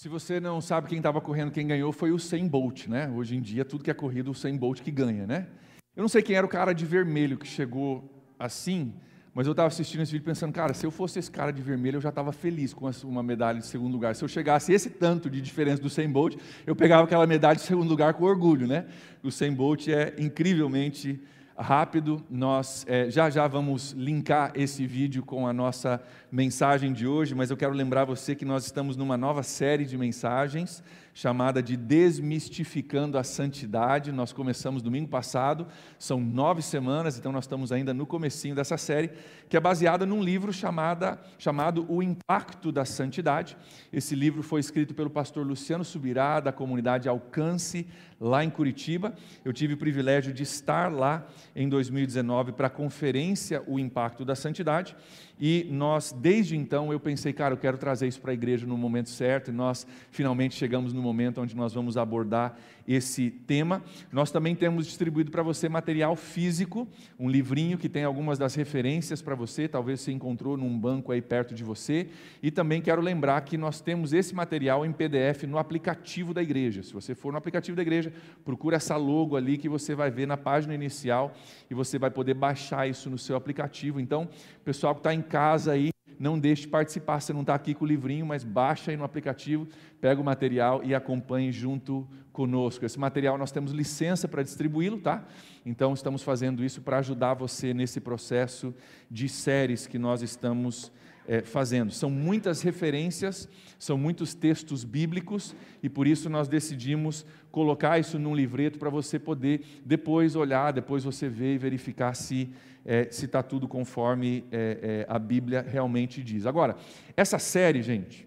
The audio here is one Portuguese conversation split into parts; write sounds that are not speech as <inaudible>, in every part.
Se você não sabe quem estava correndo, quem ganhou foi o 100 Bolt, né? Hoje em dia, tudo que é corrido, o 100 Bolt que ganha, né? Eu não sei quem era o cara de vermelho que chegou assim, mas eu estava assistindo esse vídeo pensando, cara, se eu fosse esse cara de vermelho, eu já estava feliz com uma medalha de segundo lugar. Se eu chegasse esse tanto de diferença do 100 Bolt, eu pegava aquela medalha de segundo lugar com orgulho, né? O 100 Bolt é incrivelmente rápido, nós é, já já vamos linkar esse vídeo com a nossa mensagem de hoje, mas eu quero lembrar você que nós estamos numa nova série de mensagens chamada de Desmistificando a Santidade. Nós começamos domingo passado, são nove semanas, então nós estamos ainda no comecinho dessa série, que é baseada num livro chamada, chamado O Impacto da Santidade. Esse livro foi escrito pelo pastor Luciano Subirá, da comunidade Alcance, lá em Curitiba. Eu tive o privilégio de estar lá em 2019 para a conferência O Impacto da Santidade. E nós, desde então, eu pensei, cara, eu quero trazer isso para a igreja no momento certo, e nós finalmente chegamos no momento onde nós vamos abordar esse tema. Nós também temos distribuído para você material físico, um livrinho que tem algumas das referências para você, talvez você encontrou num banco aí perto de você. E também quero lembrar que nós temos esse material em PDF no aplicativo da igreja. Se você for no aplicativo da igreja, procura essa logo ali que você vai ver na página inicial e você vai poder baixar isso no seu aplicativo. Então, pessoal que está em casa aí, não deixe de participar. Você não está aqui com o livrinho, mas baixa aí no aplicativo, pega o material e acompanhe junto conosco. Esse material nós temos licença para distribuí-lo, tá? Então estamos fazendo isso para ajudar você nesse processo de séries que nós estamos é, fazendo. São muitas referências, são muitos textos bíblicos e por isso nós decidimos colocar isso num livreto para você poder depois olhar, depois você ver e verificar se é, se está tudo conforme é, a Bíblia realmente diz. Agora, essa série, gente,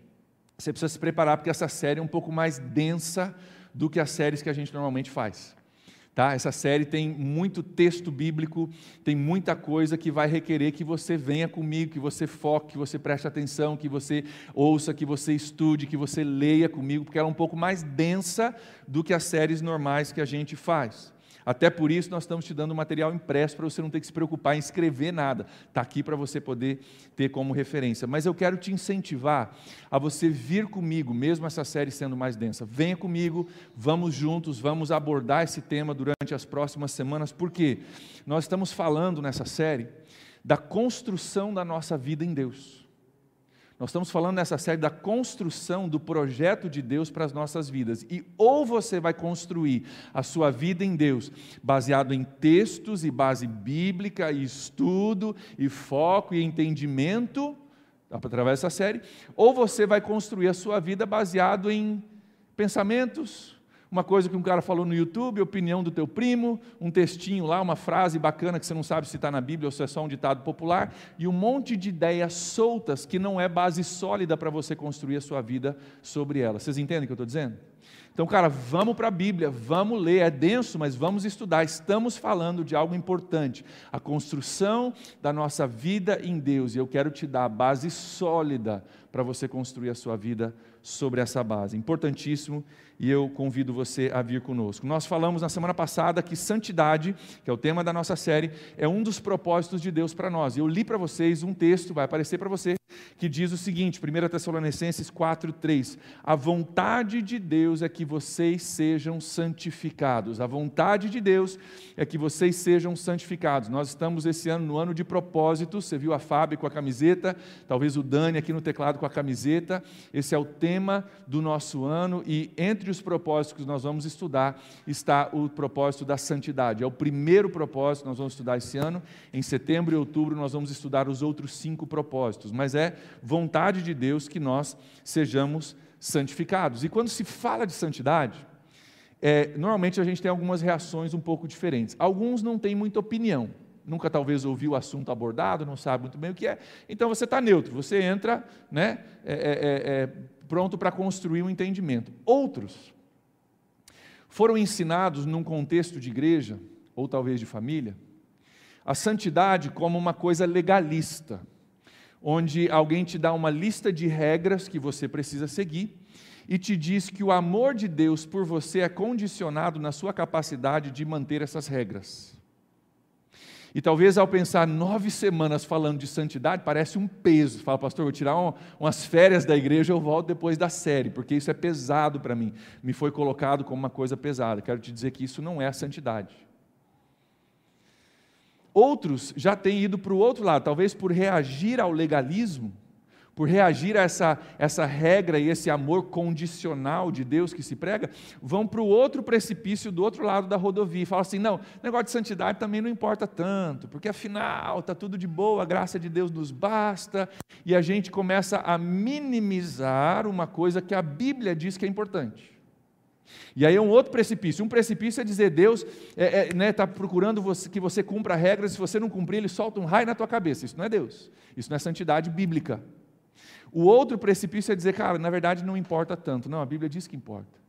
você precisa se preparar porque essa série é um pouco mais densa do que as séries que a gente normalmente faz. Tá? Essa série tem muito texto bíblico, tem muita coisa que vai requerer que você venha comigo, que você foque, que você preste atenção, que você ouça, que você estude, que você leia comigo, porque ela é um pouco mais densa do que as séries normais que a gente faz. Até por isso nós estamos te dando material impresso para você não ter que se preocupar em escrever nada. Está aqui para você poder ter como referência. Mas eu quero te incentivar a você vir comigo, mesmo essa série sendo mais densa. Venha comigo, vamos juntos, vamos abordar esse tema durante as próximas semanas, porque nós estamos falando nessa série da construção da nossa vida em Deus. Nós estamos falando nessa série da construção do projeto de Deus para as nossas vidas. E ou você vai construir a sua vida em Deus, baseado em textos e base bíblica, e estudo, e foco e entendimento, através dessa série, ou você vai construir a sua vida baseado em pensamentos, uma coisa que um cara falou no YouTube, opinião do teu primo, um textinho lá, uma frase bacana que você não sabe se está na Bíblia ou se é só um ditado popular, e um monte de ideias soltas que não é base sólida para você construir a sua vida sobre elas. Vocês entendem o que eu estou dizendo? Então, cara, vamos para a Bíblia, vamos ler, é denso, mas vamos estudar. Estamos falando de algo importante, a construção da nossa vida em Deus, e eu quero te dar a base sólida para você construir a sua vida sobre essa base. Importantíssimo e eu convido você a vir conosco. Nós falamos na semana passada que santidade, que é o tema da nossa série, é um dos propósitos de Deus para nós. Eu li para vocês um texto, vai aparecer para você, que diz o seguinte, 1 Tessalonicenses 4:3. A vontade de Deus é que vocês sejam santificados. A vontade de Deus é que vocês sejam santificados. Nós estamos esse ano no ano de propósitos. Você viu a Fábio com a camiseta, talvez o Dani aqui no teclado com a camiseta. Esse é o tema do nosso ano e entre os propósitos que nós vamos estudar está o propósito da santidade. É o primeiro propósito que nós vamos estudar esse ano. Em setembro e outubro nós vamos estudar os outros cinco propósitos. Mas é vontade de Deus que nós sejamos santificados. E quando se fala de santidade, é, normalmente a gente tem algumas reações um pouco diferentes. Alguns não têm muita opinião nunca talvez ouviu o assunto abordado, não sabe muito bem o que é, então você está neutro, você entra né, é, é, é, pronto para construir um entendimento. Outros foram ensinados num contexto de igreja, ou talvez de família, a santidade como uma coisa legalista, onde alguém te dá uma lista de regras que você precisa seguir e te diz que o amor de Deus por você é condicionado na sua capacidade de manter essas regras. E talvez ao pensar nove semanas falando de santidade, parece um peso. Fala, pastor, vou tirar um, umas férias da igreja, eu volto depois da série, porque isso é pesado para mim. Me foi colocado como uma coisa pesada. Quero te dizer que isso não é a santidade. Outros já têm ido para o outro lado, talvez por reagir ao legalismo, por reagir a essa, essa regra e esse amor condicional de Deus que se prega, vão para o outro precipício do outro lado da rodovia e falam assim: não, negócio de santidade também não importa tanto, porque afinal está tudo de boa, a graça de Deus nos basta, e a gente começa a minimizar uma coisa que a Bíblia diz que é importante. E aí é um outro precipício. Um precipício é dizer, Deus está é, é, né, tá procurando você, que você cumpra regras, se você não cumprir, ele solta um raio na tua cabeça. Isso não é Deus. Isso não é santidade bíblica. O outro precipício é dizer, cara, na verdade não importa tanto. Não, a Bíblia diz que importa.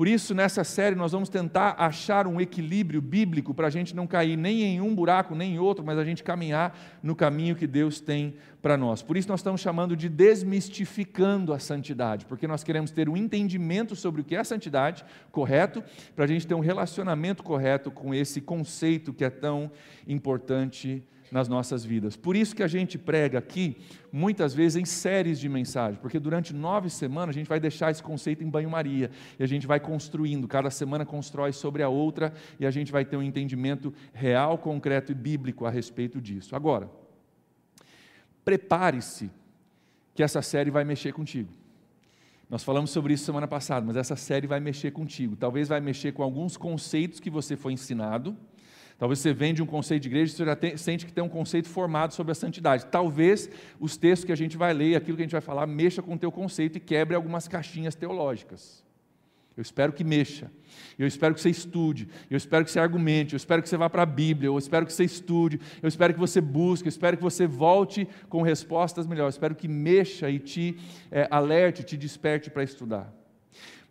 Por isso, nessa série, nós vamos tentar achar um equilíbrio bíblico para a gente não cair nem em um buraco, nem em outro, mas a gente caminhar no caminho que Deus tem para nós. Por isso, nós estamos chamando de desmistificando a santidade, porque nós queremos ter um entendimento sobre o que é a santidade correto, para a gente ter um relacionamento correto com esse conceito que é tão importante nas nossas vidas. Por isso que a gente prega aqui, muitas vezes em séries de mensagens, porque durante nove semanas a gente vai deixar esse conceito em banho-maria, e a gente vai construindo, cada semana constrói sobre a outra, e a gente vai ter um entendimento real, concreto e bíblico a respeito disso. Agora, prepare-se, que essa série vai mexer contigo. Nós falamos sobre isso semana passada, mas essa série vai mexer contigo. Talvez vai mexer com alguns conceitos que você foi ensinado, Talvez você vende um conceito de igreja e você já tem, sente que tem um conceito formado sobre a santidade. Talvez os textos que a gente vai ler, aquilo que a gente vai falar, mexa com o teu conceito e quebre algumas caixinhas teológicas. Eu espero que mexa. Eu espero que você estude. Eu espero que você argumente. Eu espero que você vá para a Bíblia. Eu espero que você estude. Eu espero que você busque. Eu espero que você volte com respostas melhores. Eu espero que mexa e te é, alerte, te desperte para estudar.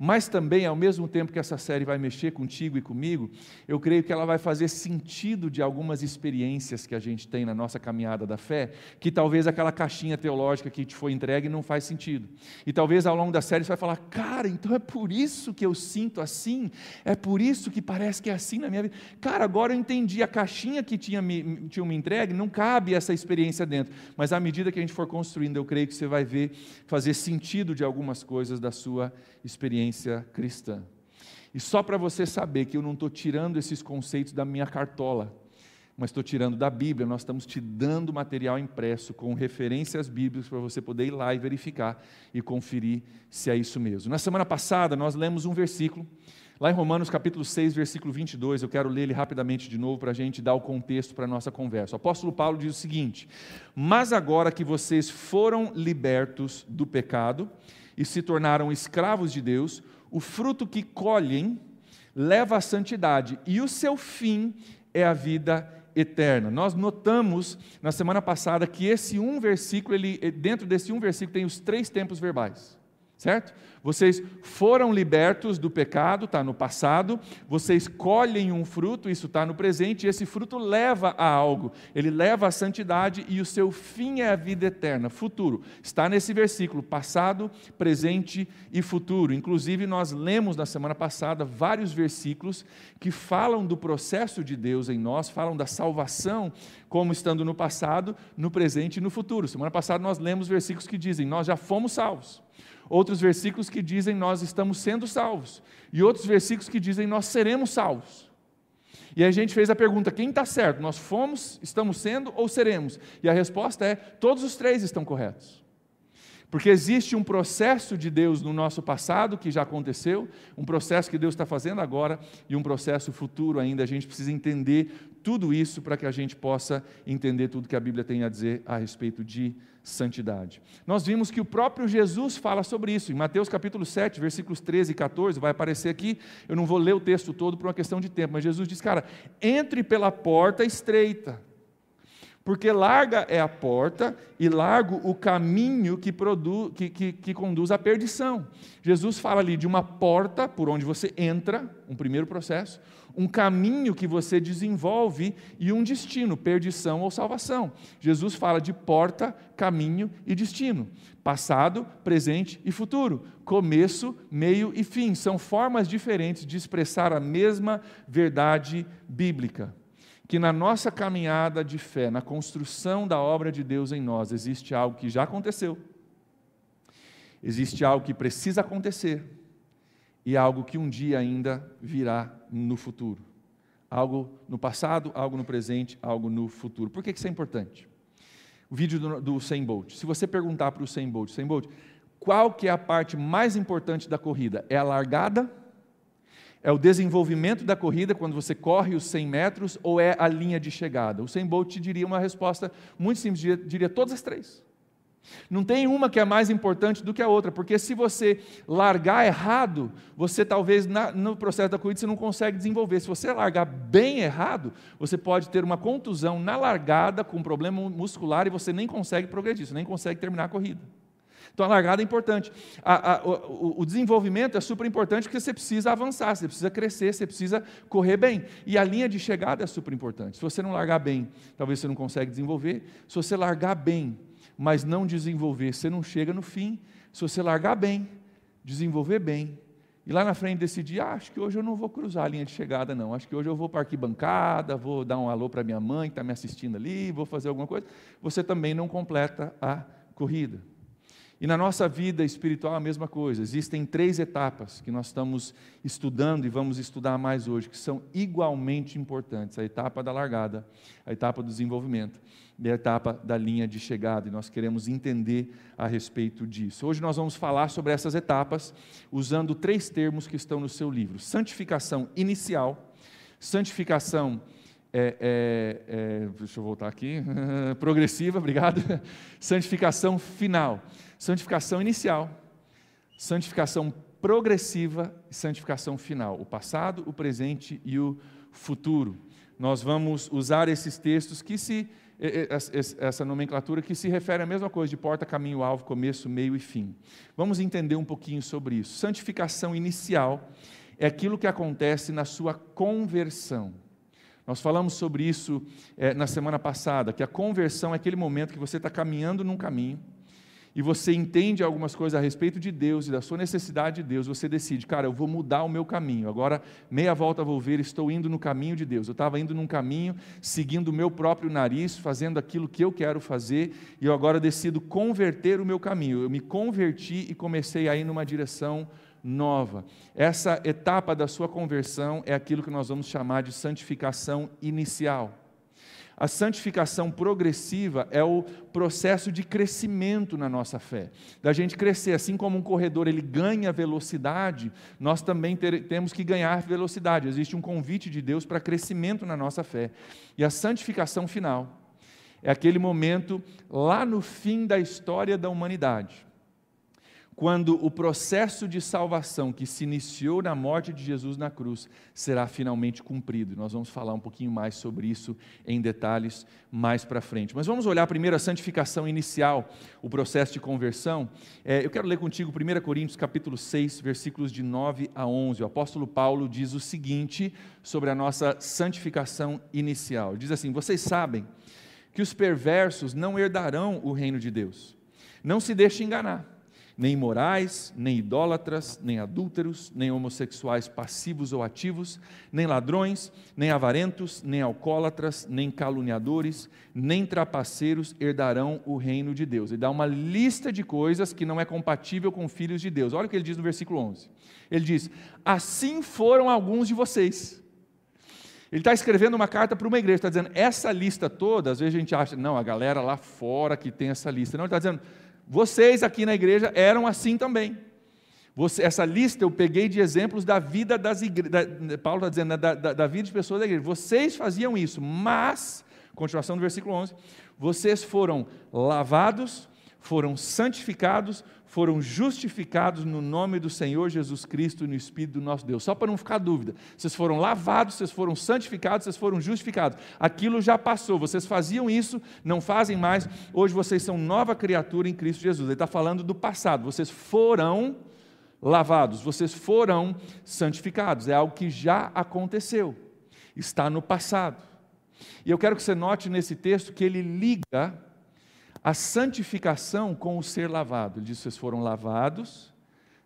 Mas também, ao mesmo tempo que essa série vai mexer contigo e comigo, eu creio que ela vai fazer sentido de algumas experiências que a gente tem na nossa caminhada da fé, que talvez aquela caixinha teológica que te foi entregue não faz sentido. E talvez ao longo da série você vai falar: "Cara, então é por isso que eu sinto assim? É por isso que parece que é assim na minha vida?" Cara, agora eu entendi a caixinha que tinha me, tinha me entregue, não cabe essa experiência dentro. Mas à medida que a gente for construindo, eu creio que você vai ver fazer sentido de algumas coisas da sua experiência cristã. E só para você saber que eu não estou tirando esses conceitos da minha cartola, mas estou tirando da Bíblia, nós estamos te dando material impresso com referências bíblicas para você poder ir lá e verificar e conferir se é isso mesmo. Na semana passada, nós lemos um versículo, lá em Romanos capítulo 6, versículo 22, eu quero ler ele rapidamente de novo para a gente dar o contexto para a nossa conversa. O apóstolo Paulo diz o seguinte: Mas agora que vocês foram libertos do pecado, e se tornaram escravos de Deus, o fruto que colhem leva à santidade e o seu fim é a vida eterna. Nós notamos na semana passada que esse um versículo, ele, dentro desse um versículo tem os três tempos verbais certo? Vocês foram libertos do pecado, está no passado, vocês colhem um fruto, isso está no presente, e esse fruto leva a algo, ele leva à santidade e o seu fim é a vida eterna, futuro. Está nesse versículo, passado, presente e futuro. Inclusive, nós lemos na semana passada vários versículos que falam do processo de Deus em nós, falam da salvação como estando no passado, no presente e no futuro. Semana passada nós lemos versículos que dizem: Nós já fomos salvos outros versículos que dizem nós estamos sendo salvos, e outros versículos que dizem nós seremos salvos. E a gente fez a pergunta: quem está certo? Nós fomos, estamos sendo ou seremos? E a resposta é: todos os três estão corretos. Porque existe um processo de Deus no nosso passado que já aconteceu, um processo que Deus está fazendo agora e um processo futuro ainda. A gente precisa entender tudo isso para que a gente possa entender tudo que a Bíblia tem a dizer a respeito de santidade. Nós vimos que o próprio Jesus fala sobre isso. Em Mateus capítulo 7, versículos 13 e 14, vai aparecer aqui. Eu não vou ler o texto todo por uma questão de tempo, mas Jesus diz: Cara, entre pela porta estreita porque larga é a porta e largo o caminho que, que, que, que, conduz à perdição. Jesus fala ali de uma porta por onde você entra, um primeiro processo, um caminho que você desenvolve e um destino, perdição ou salvação. Jesus fala de porta, caminho e destino. Passado, presente e futuro. Começo, meio e fim. São formas diferentes de expressar a mesma verdade bíblica que na nossa caminhada de fé, na construção da obra de Deus em nós, existe algo que já aconteceu, existe algo que precisa acontecer e algo que um dia ainda virá no futuro. Algo no passado, algo no presente, algo no futuro. Por que isso é importante? O vídeo do, do 100 Bolt. Se você perguntar para o 100 Bolt, 100 Bolt, qual que é a parte mais importante da corrida? É a largada é o desenvolvimento da corrida, quando você corre os 100 metros, ou é a linha de chegada? O 100 Bolt te diria uma resposta muito simples, diria, diria todas as três. Não tem uma que é mais importante do que a outra, porque se você largar errado, você talvez na, no processo da corrida você não consegue desenvolver. Se você largar bem errado, você pode ter uma contusão na largada com um problema muscular e você nem consegue progredir, você nem consegue terminar a corrida. Então a largada é importante. A, a, o, o, desenvolvimento é super importante porque você precisa avançar, você precisa crescer, você precisa correr bem. E a linha de chegada é super importante. Se você não largar bem, talvez você não consiga desenvolver. Se você largar bem, mas não desenvolver, você não chega no fim. Se você largar bem, desenvolver bem, e lá na frente decidir, ah, acho que hoje eu não vou cruzar a linha de chegada, não. Acho que hoje eu vou para arquibancada, vou dar um alô para minha mãe que está me assistindo ali, vou fazer alguma coisa. Você também não completa a corrida. E na nossa vida espiritual a mesma coisa. Existem três etapas que nós estamos estudando e vamos estudar mais hoje, que são igualmente importantes: a etapa da largada, a etapa do desenvolvimento e a etapa da linha de chegada. E nós queremos entender a respeito disso. Hoje nós vamos falar sobre essas etapas usando três termos que estão no seu livro: santificação inicial, santificação é, é, é, deixa eu voltar aqui, <laughs> progressiva, obrigado, santificação final, santificação inicial, santificação progressiva e santificação final, o passado, o presente e o futuro. Nós vamos usar esses textos que se, essa nomenclatura que se refere à mesma coisa, de porta, caminho, alvo, começo, meio e fim. Vamos entender um pouquinho sobre isso. Santificação inicial é aquilo que acontece na sua conversão. Nós falamos sobre isso é, na semana passada, que a conversão é aquele momento que você está caminhando num caminho e você entende algumas coisas a respeito de Deus e da sua necessidade de Deus, você decide, cara, eu vou mudar o meu caminho. Agora, meia volta vou ver, estou indo no caminho de Deus. Eu estava indo num caminho, seguindo o meu próprio nariz, fazendo aquilo que eu quero fazer, e eu agora decido converter o meu caminho. Eu me converti e comecei a ir numa direção nova. Essa etapa da sua conversão é aquilo que nós vamos chamar de santificação inicial. A santificação progressiva é o processo de crescimento na nossa fé, da gente crescer, assim como um corredor ele ganha velocidade, nós também ter, temos que ganhar velocidade. Existe um convite de Deus para crescimento na nossa fé. E a santificação final é aquele momento lá no fim da história da humanidade, quando o processo de salvação que se iniciou na morte de Jesus na cruz será finalmente cumprido. Nós vamos falar um pouquinho mais sobre isso em detalhes mais para frente. Mas vamos olhar primeiro a santificação inicial, o processo de conversão. É, eu quero ler contigo 1 Coríntios capítulo 6, versículos de 9 a 11. O apóstolo Paulo diz o seguinte sobre a nossa santificação inicial. Diz assim: Vocês sabem que os perversos não herdarão o reino de Deus. Não se deixe enganar nem imorais, nem idólatras, nem adúlteros, nem homossexuais passivos ou ativos, nem ladrões, nem avarentos, nem alcoólatras, nem caluniadores, nem trapaceiros herdarão o reino de Deus. Ele dá uma lista de coisas que não é compatível com filhos de Deus. Olha o que ele diz no versículo 11. Ele diz: Assim foram alguns de vocês. Ele está escrevendo uma carta para uma igreja, está dizendo, essa lista toda, às vezes a gente acha, não, a galera lá fora que tem essa lista. Não, ele está dizendo, vocês aqui na igreja eram assim também. Você, essa lista eu peguei de exemplos da vida das igrejas. Paulo está dizendo, né, da, da, da, vida de pessoas da igreja. Vocês faziam isso, mas, continuação do versículo 11, vocês foram lavados, foram santificados, foram justificados no nome do Senhor Jesus Cristo e no Espírito do nosso Deus. Só para não ficar dúvida, vocês foram lavados, vocês foram santificados, vocês foram justificados. Aquilo já passou, vocês faziam isso, não fazem mais. Hoje vocês são nova criatura em Cristo Jesus. Ele está falando do passado, vocês foram lavados, vocês foram santificados. É algo que já aconteceu, está no passado. E eu quero que você note nesse texto que ele liga a santificação com o ser lavado. Ele diz: vocês foram lavados,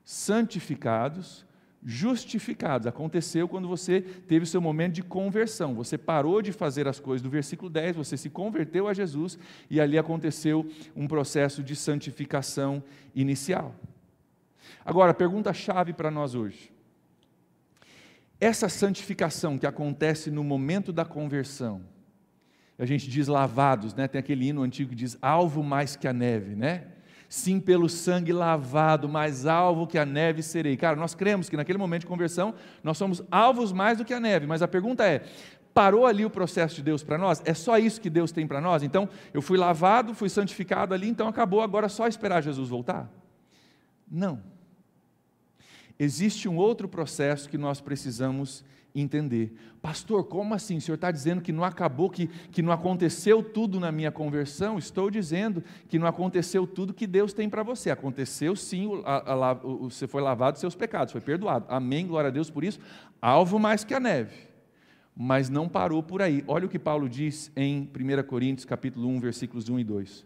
santificados, justificados. Aconteceu quando você teve o seu momento de conversão. Você parou de fazer as coisas do versículo 10, você se converteu a Jesus e ali aconteceu um processo de santificação inicial. Agora, pergunta-chave para nós hoje. Essa santificação que acontece no momento da conversão, a gente diz lavados, né? Tem aquele hino antigo que diz alvo mais que a neve, né? Sim, pelo sangue lavado, mais alvo que a neve serei. Cara, nós cremos que naquele momento de conversão nós somos alvos mais do que a neve, mas a pergunta é: parou ali o processo de Deus para nós? É só isso que Deus tem para nós? Então, eu fui lavado, fui santificado ali, então acabou, agora é só esperar Jesus voltar? Não existe um outro processo que nós precisamos entender. Pastor, como assim? O senhor está dizendo que não acabou, que, que não aconteceu tudo na minha conversão? Estou dizendo que não aconteceu tudo que Deus tem para você. Aconteceu sim, a, a, a, você foi lavado dos seus pecados, foi perdoado. Amém, glória a Deus por isso. Alvo mais que a neve mas não parou por aí. Olha o que Paulo diz em 1 Coríntios, capítulo 1, versículos 1 e 2.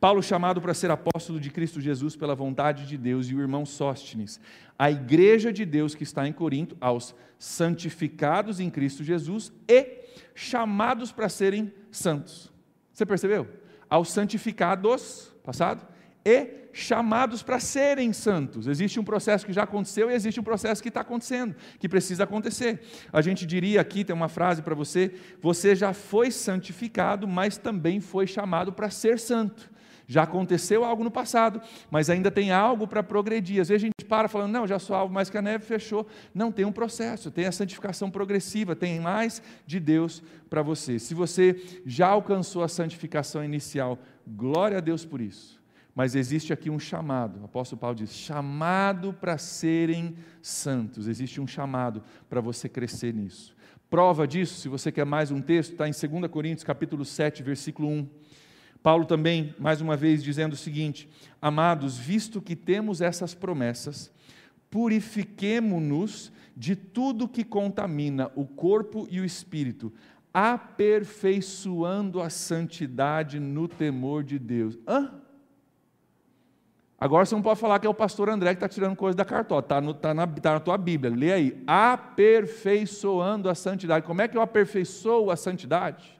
Paulo chamado para ser apóstolo de Cristo Jesus pela vontade de Deus e o irmão Sóstenes, a igreja de Deus que está em Corinto, aos santificados em Cristo Jesus e chamados para serem santos. Você percebeu? Aos santificados, passado, e chamados para serem santos. Existe um processo que já aconteceu e existe um processo que está acontecendo, que precisa acontecer. A gente diria aqui, tem uma frase para você: você já foi santificado, mas também foi chamado para ser santo. Já aconteceu algo no passado, mas ainda tem algo para progredir. Às vezes a gente para falando, não, já sou alvo mais que a neve, fechou. Não, tem um processo, tem a santificação progressiva, tem mais de Deus para você. Se você já alcançou a santificação inicial, glória a Deus por isso mas existe aqui um chamado. O apóstolo Paulo diz: chamado para serem santos. Existe um chamado para você crescer nisso. Prova disso, se você quer mais um texto, está em 2 Coríntios capítulo 7, versículo 1. Paulo também, mais uma vez, dizendo o seguinte: Amados, visto que temos essas promessas, purifiquemo-nos de tudo que contamina o corpo e o espírito, aperfeiçoando a santidade no temor de Deus. Hã? Agora você não pode falar que é o pastor André que está tirando coisa da cartola, está tá na, tá na tua Bíblia, lê aí. Aperfeiçoando a santidade. Como é que eu aperfeiçoo a santidade?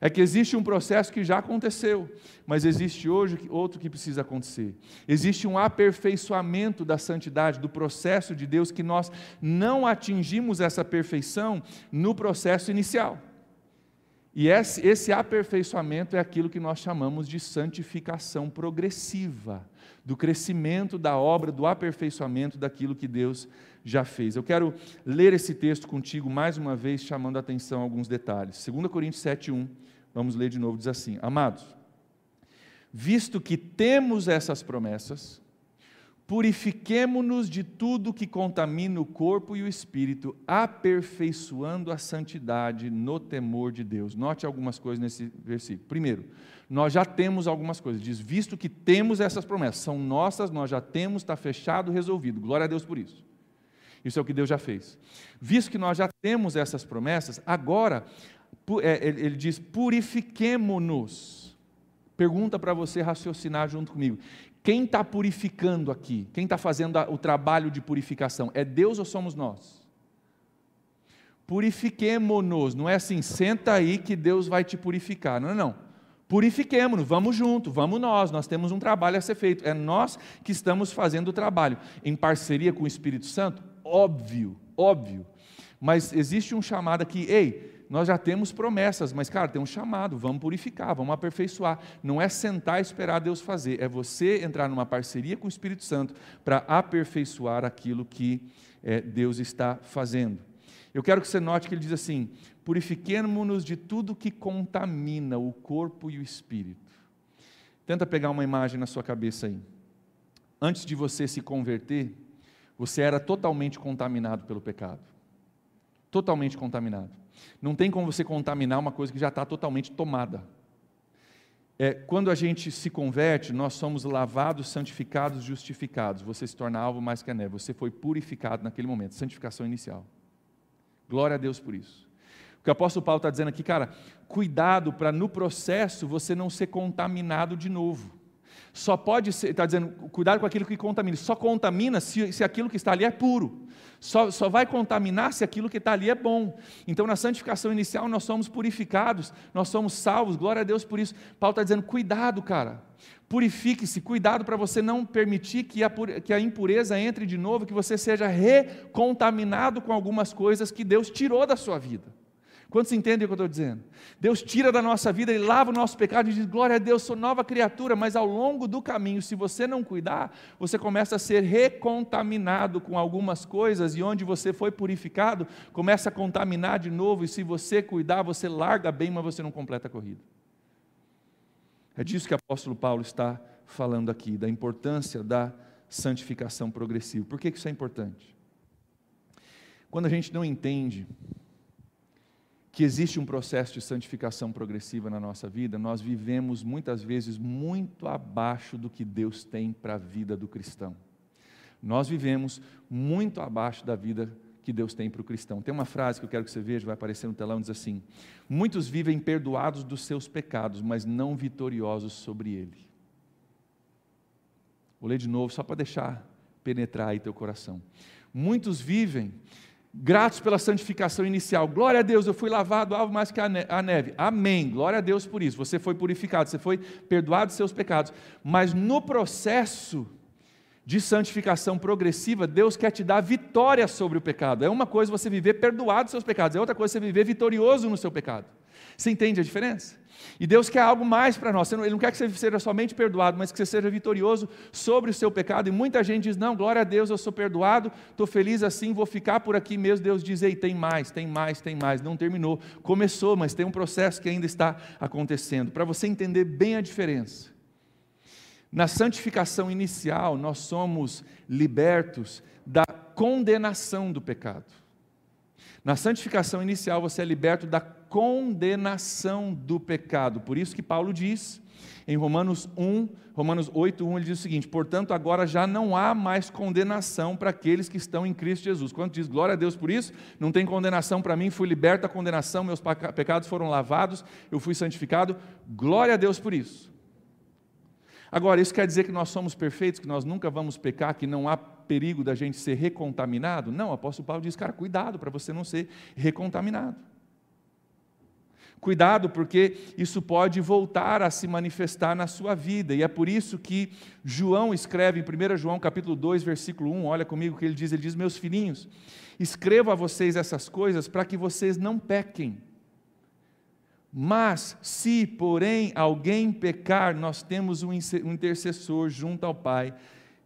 É que existe um processo que já aconteceu, mas existe hoje outro que precisa acontecer. Existe um aperfeiçoamento da santidade, do processo de Deus, que nós não atingimos essa perfeição no processo inicial. E esse, esse aperfeiçoamento é aquilo que nós chamamos de santificação progressiva, do crescimento da obra, do aperfeiçoamento daquilo que Deus já fez. Eu quero ler esse texto contigo mais uma vez, chamando a atenção a alguns detalhes. 2 Coríntios 7,1, vamos ler de novo, diz assim: Amados, visto que temos essas promessas, Purifiquemo-nos de tudo que contamina o corpo e o espírito, aperfeiçoando a santidade no temor de Deus. Note algumas coisas nesse versículo. Primeiro, nós já temos algumas coisas. Diz, visto que temos essas promessas, são nossas, nós já temos, está fechado, resolvido. Glória a Deus por isso. Isso é o que Deus já fez. Visto que nós já temos essas promessas, agora, é, ele diz: purifiquemo-nos. Pergunta para você raciocinar junto comigo. Quem está purificando aqui? Quem está fazendo o trabalho de purificação? É Deus ou somos nós? Purifiquemo-nos, não é assim, senta aí que Deus vai te purificar. Não, não, não. Purifiquemos-nos, vamos junto, vamos nós, nós temos um trabalho a ser feito. É nós que estamos fazendo o trabalho. Em parceria com o Espírito Santo? Óbvio, óbvio. Mas existe um chamado aqui, ei, nós já temos promessas, mas, cara, tem um chamado, vamos purificar, vamos aperfeiçoar. Não é sentar e esperar Deus fazer, é você entrar numa parceria com o Espírito Santo para aperfeiçoar aquilo que é, Deus está fazendo. Eu quero que você note que ele diz assim: purifiquemos-nos de tudo que contamina o corpo e o espírito. Tenta pegar uma imagem na sua cabeça aí. Antes de você se converter, você era totalmente contaminado pelo pecado. Totalmente contaminado. Não tem como você contaminar uma coisa que já está totalmente tomada. É, quando a gente se converte, nós somos lavados, santificados, justificados. Você se torna alvo mais que a neve. Você foi purificado naquele momento, santificação inicial. Glória a Deus por isso. O que o apóstolo Paulo está dizendo aqui, cara, cuidado para no processo você não ser contaminado de novo. Só pode ser, está dizendo, cuidado com aquilo que contamina. Só contamina se, se aquilo que está ali é puro. Só, só vai contaminar se aquilo que está ali é bom. Então, na santificação inicial, nós somos purificados, nós somos salvos, glória a Deus por isso. Paulo está dizendo: cuidado, cara, purifique-se, cuidado para você não permitir que a, que a impureza entre de novo, que você seja recontaminado com algumas coisas que Deus tirou da sua vida. Quantos entendem o que eu estou dizendo? Deus tira da nossa vida, Ele lava o nosso pecado e diz: Glória a Deus, sou nova criatura. Mas ao longo do caminho, se você não cuidar, você começa a ser recontaminado com algumas coisas e onde você foi purificado, começa a contaminar de novo. E se você cuidar, você larga bem, mas você não completa a corrida. É disso que o apóstolo Paulo está falando aqui, da importância da santificação progressiva. Por que isso é importante? Quando a gente não entende que existe um processo de santificação progressiva na nossa vida, nós vivemos muitas vezes muito abaixo do que Deus tem para a vida do cristão. Nós vivemos muito abaixo da vida que Deus tem para o cristão. Tem uma frase que eu quero que você veja, vai aparecer no telão, diz assim: Muitos vivem perdoados dos seus pecados, mas não vitoriosos sobre ele. Vou ler de novo, só para deixar penetrar aí teu coração. Muitos vivem gratos pela santificação inicial. Glória a Deus, eu fui lavado algo mais que a neve. Amém. Glória a Deus por isso. Você foi purificado, você foi perdoado dos seus pecados. Mas no processo de santificação progressiva, Deus quer te dar vitória sobre o pecado. É uma coisa você viver perdoado dos seus pecados, é outra coisa você viver vitorioso no seu pecado. Você entende a diferença? E Deus quer algo mais para nós. Ele não quer que você seja somente perdoado, mas que você seja vitorioso sobre o seu pecado. E muita gente diz: Não, glória a Deus, eu sou perdoado, estou feliz assim, vou ficar por aqui mesmo. Deus diz: Ei, tem mais, tem mais, tem mais. Não terminou. Começou, mas tem um processo que ainda está acontecendo. Para você entender bem a diferença. Na santificação inicial, nós somos libertos da condenação do pecado. Na santificação inicial, você é liberto da condenação do pecado. Por isso que Paulo diz em Romanos 1, Romanos 8, 1, ele diz o seguinte: portanto, agora já não há mais condenação para aqueles que estão em Cristo Jesus. Quando diz glória a Deus por isso, não tem condenação para mim, fui liberto da condenação, meus pecados foram lavados, eu fui santificado. Glória a Deus por isso. Agora, isso quer dizer que nós somos perfeitos, que nós nunca vamos pecar, que não há perigo da gente ser recontaminado? Não, o apóstolo Paulo diz, cara, cuidado para você não ser recontaminado. Cuidado, porque isso pode voltar a se manifestar na sua vida, e é por isso que João escreve em 1 João capítulo 2, versículo 1, olha comigo o que ele diz, ele diz, meus filhinhos, escrevo a vocês essas coisas para que vocês não pequem. Mas, se porém alguém pecar, nós temos um intercessor junto ao Pai,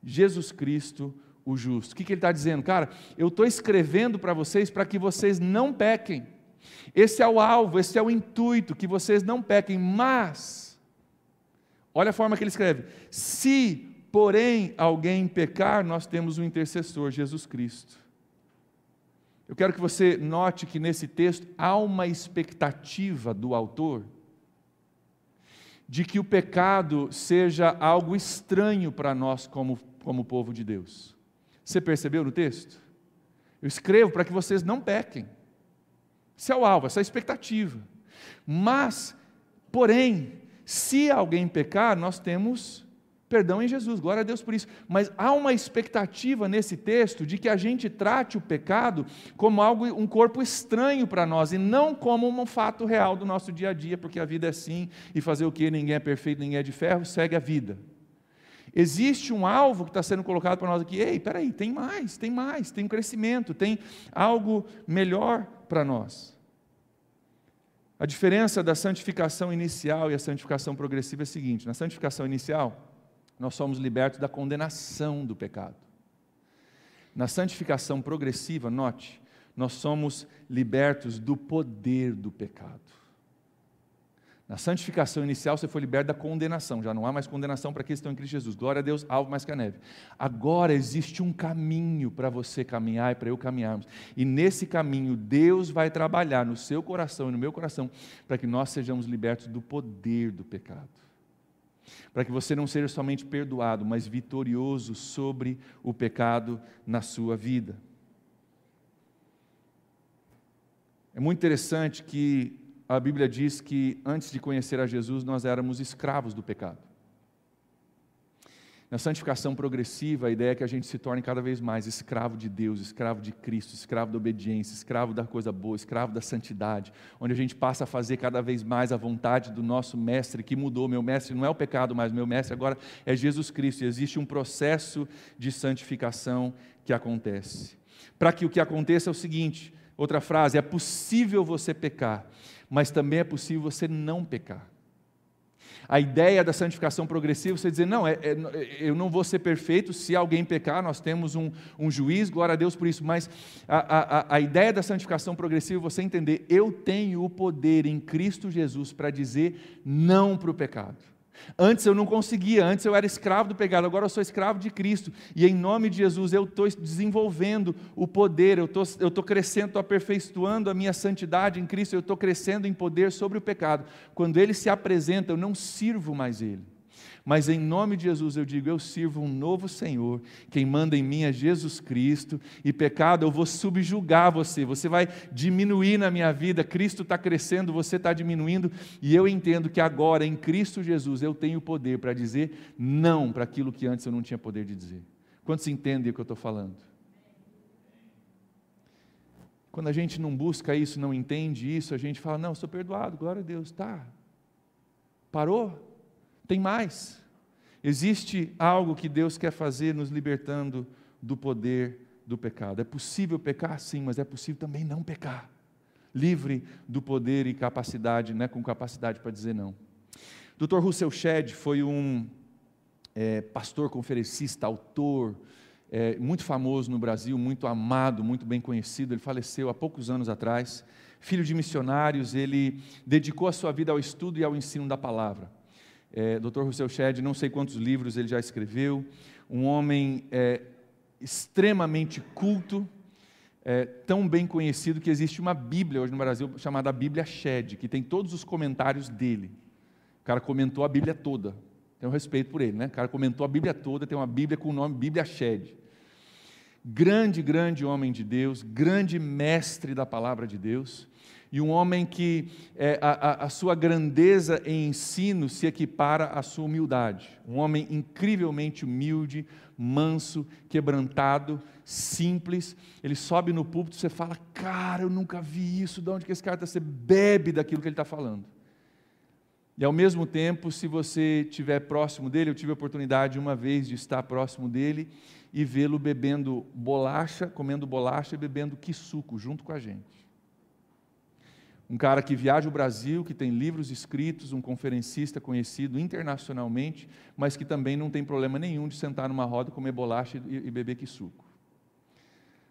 Jesus Cristo, o justo. O que, que ele está dizendo? Cara, eu estou escrevendo para vocês para que vocês não pequem. Esse é o alvo, esse é o intuito, que vocês não pequem, mas, olha a forma que ele escreve: se, porém, alguém pecar, nós temos um intercessor, Jesus Cristo. Eu quero que você note que nesse texto há uma expectativa do autor de que o pecado seja algo estranho para nós como, como povo de Deus. Você percebeu no texto? Eu escrevo para que vocês não pequem. Esse é o alvo, essa é a expectativa. Mas, porém, se alguém pecar, nós temos perdão em Jesus, glória a Deus por isso. Mas há uma expectativa nesse texto de que a gente trate o pecado como algo, um corpo estranho para nós e não como um fato real do nosso dia a dia, porque a vida é assim e fazer o que? Ninguém é perfeito, ninguém é de ferro, segue a vida. Existe um alvo que está sendo colocado para nós aqui. Ei, peraí, tem mais, tem mais, tem um crescimento, tem algo melhor para nós. A diferença da santificação inicial e a santificação progressiva é a seguinte: na santificação inicial, nós somos libertos da condenação do pecado. Na santificação progressiva, note, nós somos libertos do poder do pecado. Na santificação inicial, você foi liberto da condenação, já não há mais condenação para aqueles que estão em Cristo Jesus. Glória a Deus, alvo mais que a neve. Agora existe um caminho para você caminhar e para eu caminharmos. E nesse caminho, Deus vai trabalhar no seu coração e no meu coração para que nós sejamos libertos do poder do pecado. Para que você não seja somente perdoado, mas vitorioso sobre o pecado na sua vida. É muito interessante que a Bíblia diz que antes de conhecer a Jesus nós éramos escravos do pecado. Na santificação progressiva, a ideia é que a gente se torne cada vez mais escravo de Deus, escravo de Cristo, escravo da obediência, escravo da coisa boa, escravo da santidade, onde a gente passa a fazer cada vez mais a vontade do nosso mestre, que mudou. Meu mestre não é o pecado, mas meu mestre agora é Jesus Cristo. E existe um processo de santificação que acontece. Para que o que aconteça é o seguinte: outra frase, é possível você pecar, mas também é possível você não pecar. A ideia da santificação progressiva, você dizer, não, é, é, eu não vou ser perfeito, se alguém pecar, nós temos um, um juiz, glória a Deus por isso, mas a, a, a ideia da santificação progressiva, é você entender, eu tenho o poder em Cristo Jesus para dizer não para o pecado. Antes eu não conseguia, antes eu era escravo do pecado, agora eu sou escravo de Cristo. E em nome de Jesus eu estou desenvolvendo o poder, eu estou, eu estou crescendo, estou aperfeiçoando a minha santidade em Cristo, eu estou crescendo em poder sobre o pecado. Quando ele se apresenta, eu não sirvo mais ele. Mas em nome de Jesus eu digo: eu sirvo um novo Senhor, quem manda em mim é Jesus Cristo, e pecado eu vou subjugar você, você vai diminuir na minha vida, Cristo está crescendo, você está diminuindo, e eu entendo que agora em Cristo Jesus eu tenho poder para dizer não para aquilo que antes eu não tinha poder de dizer. Quantos entendem o que eu estou falando? Quando a gente não busca isso, não entende isso, a gente fala: não, sou perdoado, glória a Deus, tá. Parou? Tem mais. Existe algo que Deus quer fazer nos libertando do poder do pecado. É possível pecar, sim, mas é possível também não pecar. Livre do poder e capacidade, né, com capacidade para dizer não. Dr. Russell Shedd foi um é, pastor conferencista, autor, é, muito famoso no Brasil, muito amado, muito bem conhecido. Ele faleceu há poucos anos atrás. Filho de missionários, ele dedicou a sua vida ao estudo e ao ensino da palavra é, Dr. Russell Shedd, não sei quantos livros ele já escreveu, um homem é, extremamente culto, é, tão bem conhecido que existe uma Bíblia hoje no Brasil chamada Bíblia Shedd, que tem todos os comentários dele. O cara comentou a Bíblia toda. Tenho respeito por ele, né? O cara comentou a Bíblia toda, tem uma Bíblia com o nome Bíblia Shed. Grande, grande homem de Deus, grande mestre da palavra de Deus e um homem que é, a, a, sua grandeza em ensino se equipara à sua humildade. Um homem incrivelmente humilde, manso, quebrantado, simples. Ele sobe no púlpito e você fala: Cara, eu nunca vi isso, de onde que esse cara está? Você bebe daquilo que ele está falando. E ao mesmo tempo, se você estiver próximo dele, eu tive a oportunidade uma vez de estar próximo dele e vê-lo bebendo bolacha, comendo bolacha e bebendo suco junto com a gente. Um cara que viaja o Brasil, que tem livros escritos, um conferencista conhecido internacionalmente, mas que também não tem problema nenhum de sentar numa roda, comer bolacha e, e beber que suco.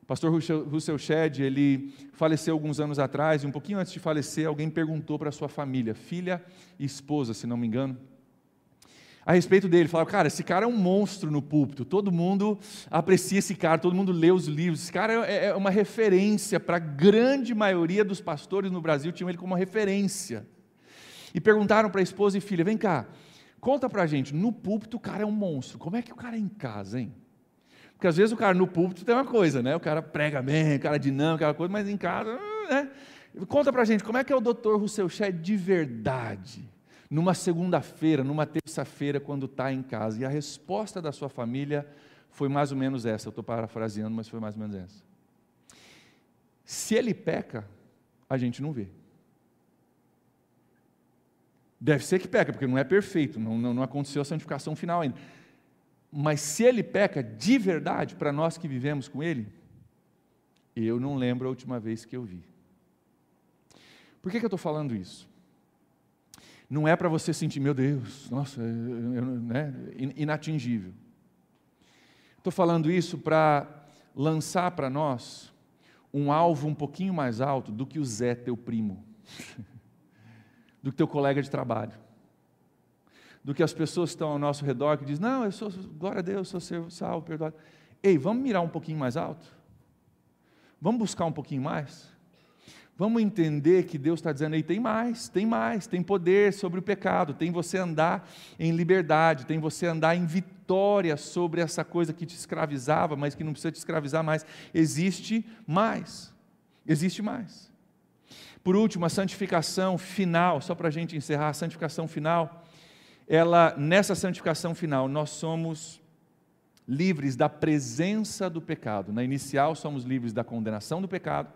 Pastor Russell Shedd, ele faleceu alguns anos atrás, e um pouquinho antes de falecer, alguém perguntou para sua família, filha e esposa, se não me engano, a respeito dele. Falava, cara, esse cara é um monstro no púlpito, todo mundo aprecia esse cara, todo mundo lê os livros. Esse cara é, é uma referência para a grande maioria dos pastores no Brasil, tinham ele como uma referência. E perguntaram para a esposa e filha: vem cá, conta para a gente, no púlpito o cara é um monstro, como é que o cara é em casa, hein? Porque às vezes o cara no púlpito tem uma coisa, né? O cara prega bem, o cara é dinâmico, aquela coisa, mas em casa, né? Conta para a gente, como é que é o doutor Rousseau Shea de verdade? Numa segunda-feira, numa terça-feira, quando está em casa. E a resposta da sua família foi mais ou menos essa. Eu estou parafraseando, mas foi mais ou menos essa. Se ele peca, a gente não vê. Deve ser que peca, porque não é perfeito, não, não, não aconteceu a santificação final ainda. Mas se ele peca de verdade, para nós que vivemos com ele, eu não lembro a última vez que eu vi. Por que, que eu estou falando isso? Não é para você sentir, meu Deus, nossa, né, inatingível. Estou falando isso para lançar para nós um alvo um pouquinho mais alto do que o Zé, teu primo, <laughs> do que teu colega de trabalho, do que as pessoas que estão ao nosso redor que dizem, não, eu sou, glória a Deus, sou salvo, perdoado. Ei, vamos mirar um pouquinho mais alto? Vamos buscar um pouquinho mais? Vamos entender que Deus está dizendo aí: tem mais, tem mais, tem poder sobre o pecado, tem você andar em liberdade, tem você andar em vitória sobre essa coisa que te escravizava, mas que não precisa te escravizar mais. Existe mais, existe mais. Por último, a santificação final, só para a gente encerrar, a santificação final, ela, nessa santificação final, nós somos livres da presença do pecado. Na inicial, somos livres da condenação do pecado.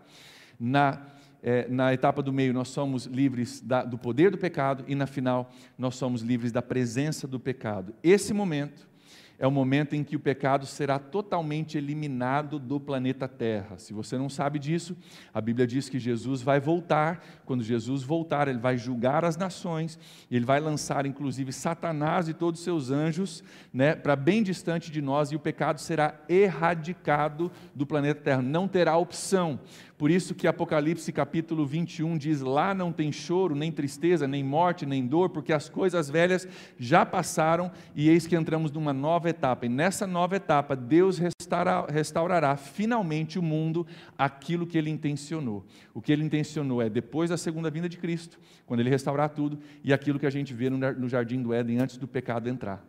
Na, é, na etapa do meio, nós somos livres da, do poder do pecado. E na final, nós somos livres da presença do pecado. Esse momento é o momento em que o pecado será totalmente eliminado do planeta Terra. Se você não sabe disso, a Bíblia diz que Jesus vai voltar. Quando Jesus voltar, ele vai julgar as nações, ele vai lançar inclusive Satanás e todos os seus anjos né, para bem distante de nós, e o pecado será erradicado do planeta Terra. Não terá opção. Por isso que Apocalipse capítulo 21 diz: Lá não tem choro, nem tristeza, nem morte, nem dor, porque as coisas velhas já passaram e eis que entramos numa nova etapa. E nessa nova etapa, Deus restaurará, restaurará finalmente o mundo aquilo que ele intencionou. O que ele intencionou é depois da segunda vinda de Cristo, quando ele restaurar tudo, e aquilo que a gente vê no jardim do Éden antes do pecado entrar.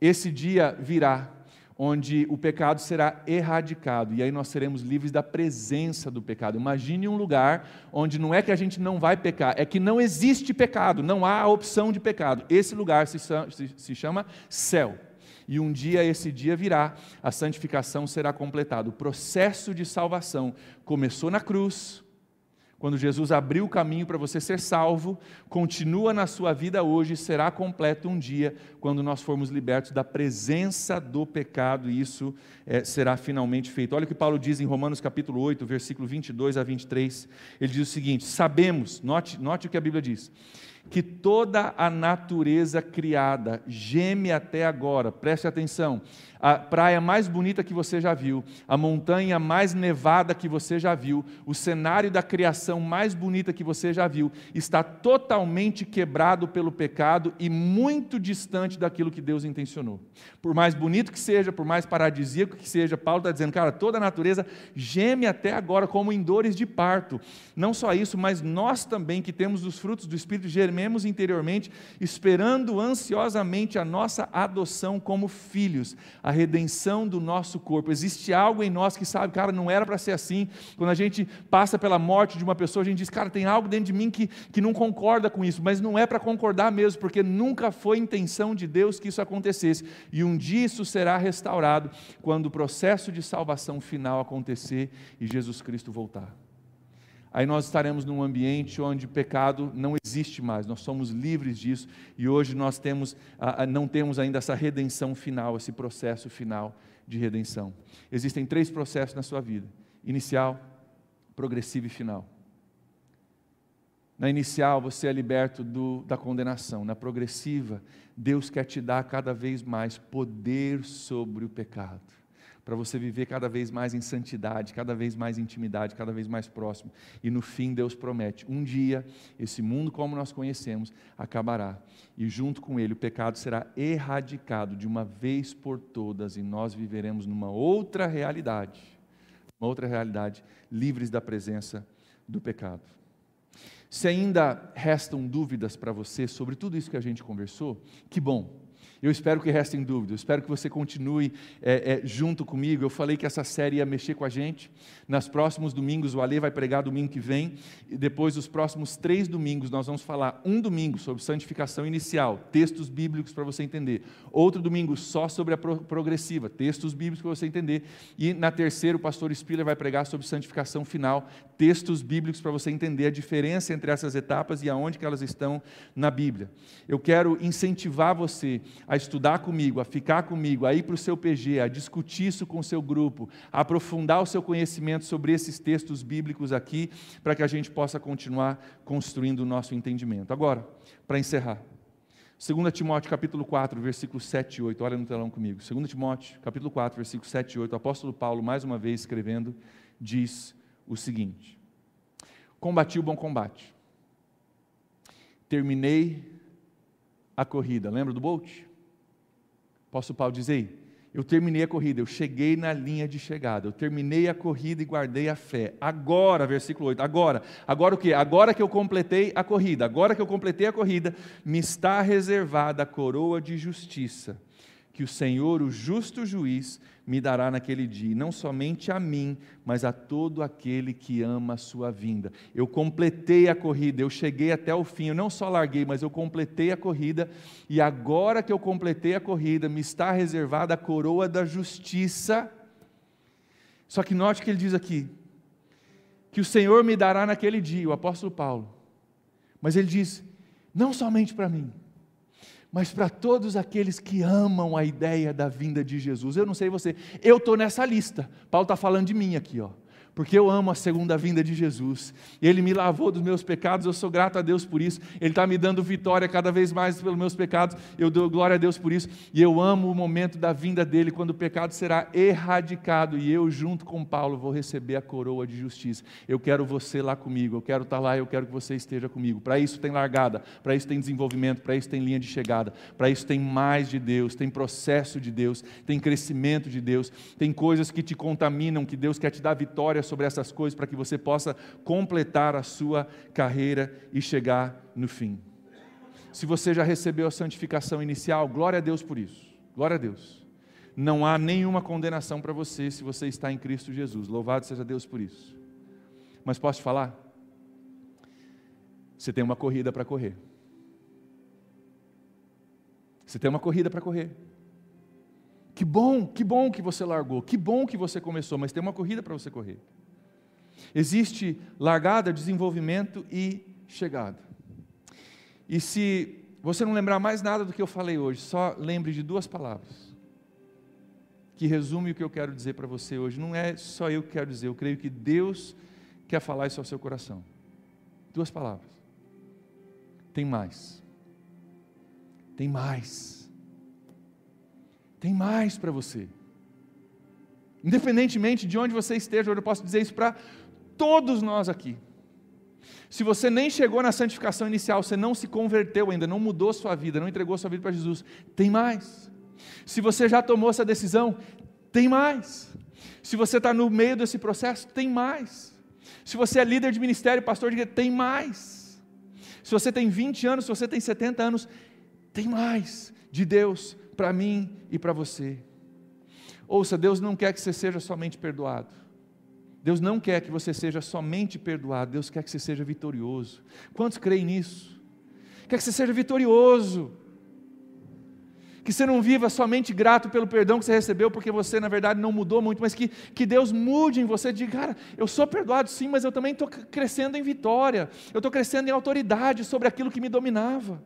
Esse dia virá onde o pecado será erradicado e aí nós seremos livres da presença do pecado. Imagine um lugar onde não é que a gente não vai pecar, é que não existe pecado, não há opção de pecado. Esse lugar se, se chama céu. E um dia esse dia virá, a santificação será completada. O processo de salvação começou na cruz, quando Jesus abriu o caminho para você ser salvo, continua na sua vida hoje, será completo um dia, quando nós formos libertos da presença do pecado, e isso é, será finalmente feito. Olha o que Paulo diz em Romanos capítulo 8, versículo 22 a 23. Ele diz o seguinte: Sabemos, note, note o que a Bíblia diz que toda a natureza criada geme até agora, preste atenção, a praia mais bonita que você já viu, a montanha mais nevada que você já viu, o cenário da criação mais bonita que você já viu, está totalmente quebrado pelo pecado e muito distante daquilo que Deus intencionou. Por mais bonito que seja, por mais paradisíaco que seja, Paulo está dizendo, cara, toda a natureza geme até agora como em dores de parto. Não só isso, mas nós também que temos os frutos do Espírito gememos interiormente, esperando ansiosamente a nossa adoção como filhos, a redenção do nosso corpo. Existe algo em nós que sabe, cara, não era para ser assim. Quando a gente passa pela morte de uma pessoa, a gente diz, cara, tem algo dentro de mim que, que não concorda com isso, mas não é para concordar mesmo, porque nunca foi intenção de Deus que isso acontecesse. E um dia isso será restaurado quando o processo de salvação final acontecer e Jesus Cristo voltar aí nós estaremos num ambiente onde pecado não existe mais, nós somos livres disso e hoje nós temos, não temos ainda essa redenção final, esse processo final de redenção. Existem três processos na sua vida: inicial, progressivo e final. Na inicial, você é liberto do, da condenação. Na progressiva, Deus quer te dar cada vez mais poder sobre o pecado para você viver cada vez mais em santidade, cada vez mais intimidade, cada vez mais próximo. E no fim, Deus promete: um dia, esse mundo como nós conhecemos acabará, e junto com ele o pecado será erradicado de uma vez por todas, e nós viveremos numa outra realidade, uma outra realidade, livres da presença do pecado. Se ainda restam dúvidas para você sobre tudo isso que a gente conversou, que bom eu espero que restem dúvidas, eu espero que você continue é, é, junto comigo. Eu falei que essa série ia mexer com a gente. Nas próximos domingos, o Ale vai pregar domingo que vem, e depois, os próximos três domingos, nós vamos falar um domingo sobre santificação inicial, textos bíblicos para você entender. Outro domingo só sobre a progressiva, textos bíblicos para você entender. E na terceira, o pastor Spiller vai pregar sobre santificação final, textos bíblicos para você entender a diferença entre essas etapas e aonde que elas estão na Bíblia. Eu quero incentivar você a estudar comigo, a ficar comigo, a ir para o seu PG, a discutir isso com o seu grupo, a aprofundar o seu conhecimento sobre esses textos bíblicos aqui, para que a gente possa continuar construindo o nosso entendimento. Agora, para encerrar, 2 Timóteo capítulo 4, versículos 7 e 8, olha no telão comigo. 2 Timóteo capítulo 4, versículos 7 e 8, o apóstolo Paulo, mais uma vez escrevendo, diz o seguinte: Combati o bom combate, terminei a corrida. Lembra do Bolt? Apóstolo Paulo diz aí, eu terminei a corrida, eu cheguei na linha de chegada, eu terminei a corrida e guardei a fé. Agora, versículo 8, agora, agora o que? Agora que eu completei a corrida, agora que eu completei a corrida, me está reservada a coroa de justiça, que o Senhor, o justo juiz, me dará naquele dia, não somente a mim, mas a todo aquele que ama a sua vinda. Eu completei a corrida, eu cheguei até o fim, eu não só larguei, mas eu completei a corrida, e agora que eu completei a corrida, me está reservada a coroa da justiça. Só que note que ele diz aqui, que o Senhor me dará naquele dia, o apóstolo Paulo. Mas ele diz: não somente para mim, mas para todos aqueles que amam a ideia da vinda de Jesus. Eu não sei você, eu estou nessa lista. Paulo está falando de mim aqui, ó porque eu amo a segunda vinda de Jesus. Ele me lavou dos meus pecados, eu sou grato a Deus por isso. Ele está me dando vitória cada vez mais pelos meus pecados, eu dou glória a Deus por isso. E eu amo o momento da vinda dele, quando o pecado será erradicado e eu, junto com Paulo, vou receber a coroa de justiça. Eu quero você lá comigo, eu quero estar tá lá, eu quero que você esteja comigo. Para isso tem largada, para isso tem desenvolvimento, para isso tem linha de chegada, para isso tem mais de Deus, tem processo de Deus, tem crescimento de Deus, tem coisas que te contaminam, que Deus quer te dar vitória sobre essas coisas para que você possa completar a sua carreira e chegar no fim. Se você já recebeu a santificação inicial, glória a Deus por isso. Glória a Deus. Não há nenhuma condenação para você se você está em Cristo Jesus. Louvado seja Deus por isso. Mas posso te falar? Você tem uma corrida para correr. Você tem uma corrida para correr. Que bom, que bom que você largou, que bom que você começou, mas tem uma corrida para você correr. Existe largada, desenvolvimento e chegada. E se você não lembrar mais nada do que eu falei hoje, só lembre de duas palavras que resume o que eu quero dizer para você hoje. Não é só eu que quero dizer, eu creio que Deus quer falar isso ao seu coração. Duas palavras. Tem mais. Tem mais. Tem mais para você. Independentemente de onde você esteja, eu posso dizer isso para todos nós aqui. Se você nem chegou na santificação inicial, você não se converteu ainda, não mudou sua vida, não entregou sua vida para Jesus, tem mais. Se você já tomou essa decisão, tem mais. Se você está no meio desse processo, tem mais. Se você é líder de ministério, pastor de igreja, tem mais. Se você tem 20 anos, se você tem 70 anos, tem mais de Deus para mim e para você. Ouça, Deus não quer que você seja somente perdoado. Deus não quer que você seja somente perdoado, Deus quer que você seja vitorioso. Quantos creem nisso? Quer que você seja vitorioso. Que você não viva somente grato pelo perdão que você recebeu, porque você, na verdade, não mudou muito, mas que, que Deus mude em você. Diga, cara, eu sou perdoado sim, mas eu também estou crescendo em vitória, eu estou crescendo em autoridade sobre aquilo que me dominava.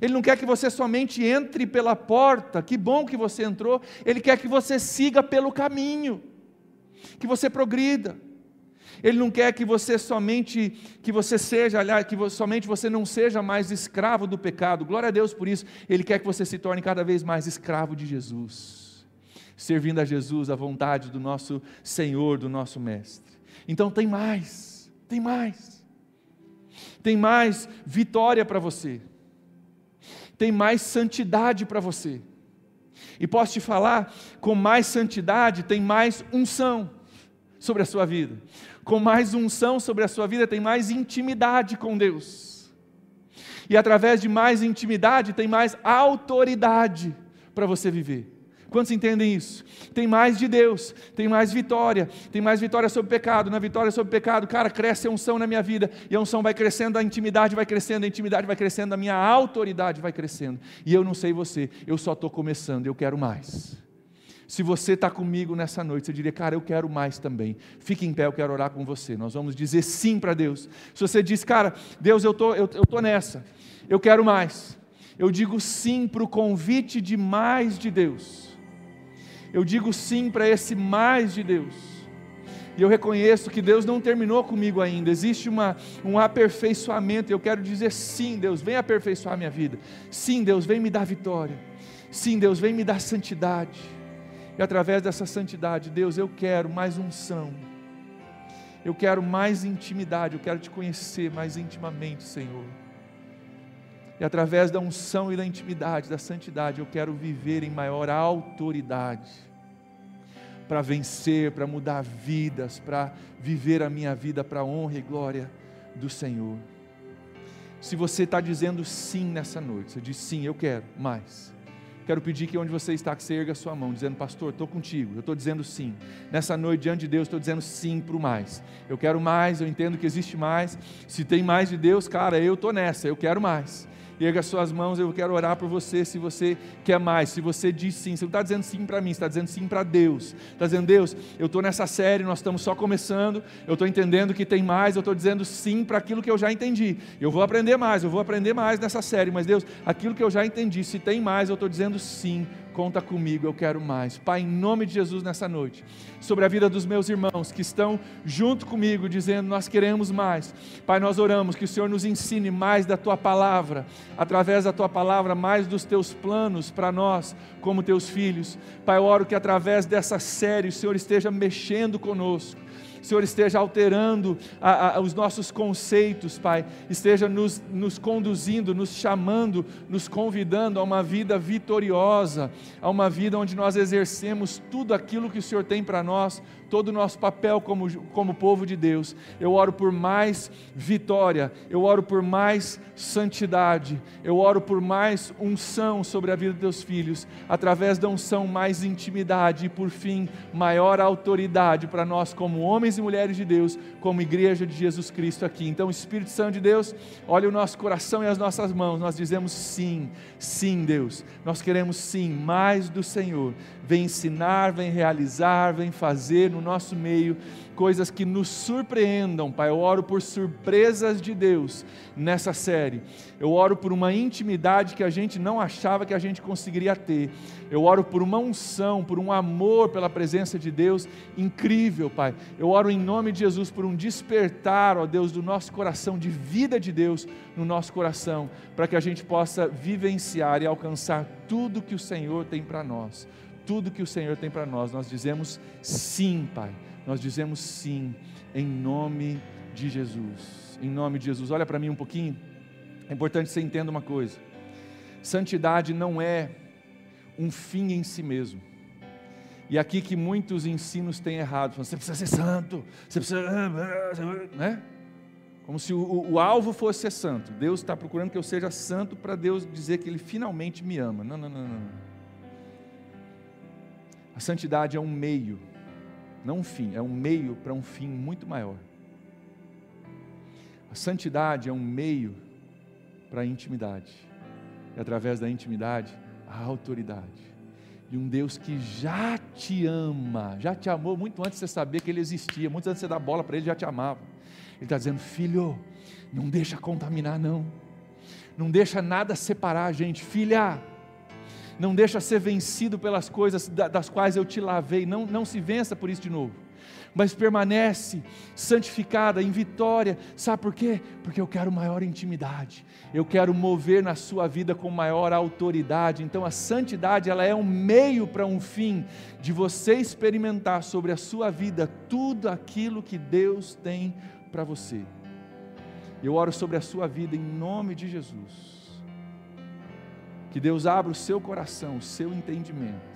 Ele não quer que você somente entre pela porta, que bom que você entrou, Ele quer que você siga pelo caminho que você progrida. Ele não quer que você somente que você seja, aliás, que somente você não seja mais escravo do pecado. Glória a Deus por isso. Ele quer que você se torne cada vez mais escravo de Jesus, servindo a Jesus, a vontade do nosso Senhor, do nosso mestre. Então tem mais, tem mais. Tem mais vitória para você. Tem mais santidade para você. E posso te falar, com mais santidade tem mais unção sobre a sua vida. Com mais unção sobre a sua vida tem mais intimidade com Deus. E através de mais intimidade tem mais autoridade para você viver. Quantos entendem isso? Tem mais de Deus, tem mais vitória, tem mais vitória sobre pecado. Na vitória sobre pecado, cara, cresce a unção na minha vida, e a unção vai crescendo, a intimidade vai crescendo, a intimidade vai crescendo, a minha autoridade vai crescendo. E eu não sei você, eu só estou começando, eu quero mais. Se você está comigo nessa noite, você diria, cara, eu quero mais também. Fique em pé, eu quero orar com você. Nós vamos dizer sim para Deus. Se você diz, cara, Deus, eu tô, eu tô nessa, eu quero mais. Eu digo sim para o convite de mais de Deus eu digo sim para esse mais de Deus. E eu reconheço que Deus não terminou comigo ainda, existe uma, um aperfeiçoamento. Eu quero dizer sim, Deus, vem aperfeiçoar minha vida. Sim, Deus, vem me dar vitória. Sim, Deus, vem me dar santidade. E através dessa santidade, Deus, eu quero mais unção. Eu quero mais intimidade, eu quero te conhecer mais intimamente, Senhor. E através da unção e da intimidade, da santidade, eu quero viver em maior autoridade. Para vencer, para mudar vidas, para viver a minha vida para a honra e glória do Senhor. Se você está dizendo sim nessa noite, você diz sim, eu quero mais. Quero pedir que onde você está, que você erga a sua mão, dizendo, pastor, estou contigo, eu estou dizendo sim. Nessa noite, diante de Deus, estou dizendo sim para o mais. Eu quero mais, eu entendo que existe mais. Se tem mais de Deus, cara, eu estou nessa, eu quero mais erga suas mãos, eu quero orar por você. Se você quer mais, se você diz sim, você não está dizendo sim para mim, você está dizendo sim para Deus. Está dizendo, Deus, eu estou nessa série, nós estamos só começando, eu estou entendendo que tem mais, eu estou dizendo sim para aquilo que eu já entendi. Eu vou aprender mais, eu vou aprender mais nessa série, mas Deus, aquilo que eu já entendi, se tem mais, eu estou dizendo sim conta comigo, eu quero mais. Pai, em nome de Jesus nessa noite, sobre a vida dos meus irmãos que estão junto comigo, dizendo: Nós queremos mais. Pai, nós oramos que o Senhor nos ensine mais da tua palavra, através da tua palavra, mais dos teus planos para nós, como teus filhos. Pai, eu oro que através dessa série o Senhor esteja mexendo conosco Senhor esteja alterando a, a, os nossos conceitos, Pai, esteja nos, nos conduzindo, nos chamando, nos convidando a uma vida vitoriosa, a uma vida onde nós exercemos tudo aquilo que o Senhor tem para nós todo o nosso papel como, como povo de Deus. Eu oro por mais vitória, eu oro por mais santidade, eu oro por mais unção sobre a vida dos teus filhos, através da unção, mais intimidade e, por fim, maior autoridade para nós, como homens e mulheres de Deus, como igreja de Jesus Cristo aqui. Então, Espírito Santo de Deus, olha o nosso coração e as nossas mãos, nós dizemos sim, sim, Deus, nós queremos sim, mais do Senhor. Vem ensinar, vem realizar, vem fazer no nosso meio coisas que nos surpreendam, Pai. Eu oro por surpresas de Deus nessa série. Eu oro por uma intimidade que a gente não achava que a gente conseguiria ter. Eu oro por uma unção, por um amor pela presença de Deus incrível, Pai. Eu oro em nome de Jesus por um despertar, ó Deus, do nosso coração, de vida de Deus no nosso coração, para que a gente possa vivenciar e alcançar tudo que o Senhor tem para nós tudo que o Senhor tem para nós. Nós dizemos sim, Pai. Nós dizemos sim, em nome de Jesus. Em nome de Jesus. Olha para mim um pouquinho. É importante que você entenda uma coisa: santidade não é um fim em si mesmo. E aqui que muitos ensinos têm errado, você precisa ser santo, você precisa, né? Como se o, o alvo fosse ser santo. Deus está procurando que eu seja santo para Deus dizer que Ele finalmente me ama. Não, não, não, não. A santidade é um meio, não um fim, é um meio para um fim muito maior. A santidade é um meio para a intimidade, e através da intimidade, a autoridade. E um Deus que já te ama, já te amou muito antes de você saber que Ele existia, muito antes de você dar bola para Ele, já te amava. Ele está dizendo: Filho, não deixa contaminar, não, não deixa nada separar a gente, filha não deixa ser vencido pelas coisas das quais eu te lavei, não, não se vença por isso de novo, mas permanece santificada, em vitória, sabe por quê? Porque eu quero maior intimidade, eu quero mover na sua vida com maior autoridade, então a santidade ela é um meio para um fim, de você experimentar sobre a sua vida tudo aquilo que Deus tem para você. Eu oro sobre a sua vida em nome de Jesus que Deus abra o seu coração, o seu entendimento.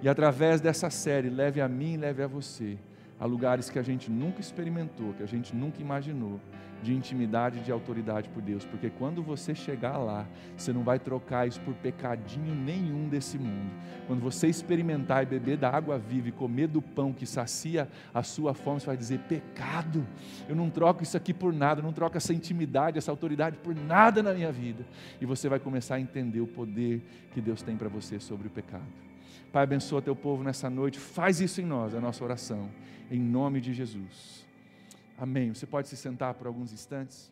E através dessa série, leve a mim, leve a você a lugares que a gente nunca experimentou, que a gente nunca imaginou, de intimidade e de autoridade por Deus, porque quando você chegar lá, você não vai trocar isso por pecadinho nenhum desse mundo. Quando você experimentar e beber da água viva e comer do pão que sacia a sua fome, você vai dizer: pecado, eu não troco isso aqui por nada, eu não troco essa intimidade, essa autoridade por nada na minha vida. E você vai começar a entender o poder que Deus tem para você sobre o pecado. Pai, abençoa teu povo nessa noite, faz isso em nós, é a nossa oração em nome de Jesus. Amém. Você pode se sentar por alguns instantes?